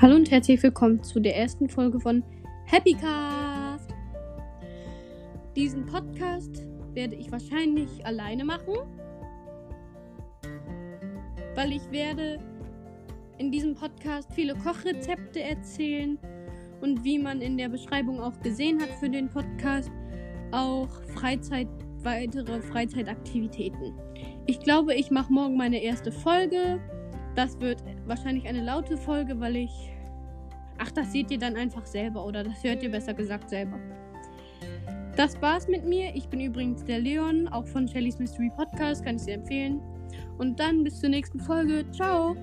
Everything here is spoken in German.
Hallo und herzlich willkommen zu der ersten Folge von Happycast. Diesen Podcast werde ich wahrscheinlich alleine machen, weil ich werde in diesem Podcast viele Kochrezepte erzählen und wie man in der Beschreibung auch gesehen hat für den Podcast, auch Freizeit, weitere Freizeitaktivitäten. Ich glaube, ich mache morgen meine erste Folge. Das wird wahrscheinlich eine laute Folge, weil ich. Das seht ihr dann einfach selber oder das hört ihr besser gesagt selber. Das war's mit mir. Ich bin übrigens der Leon, auch von Shelly's Mystery Podcast, kann ich sehr empfehlen. Und dann bis zur nächsten Folge. Ciao!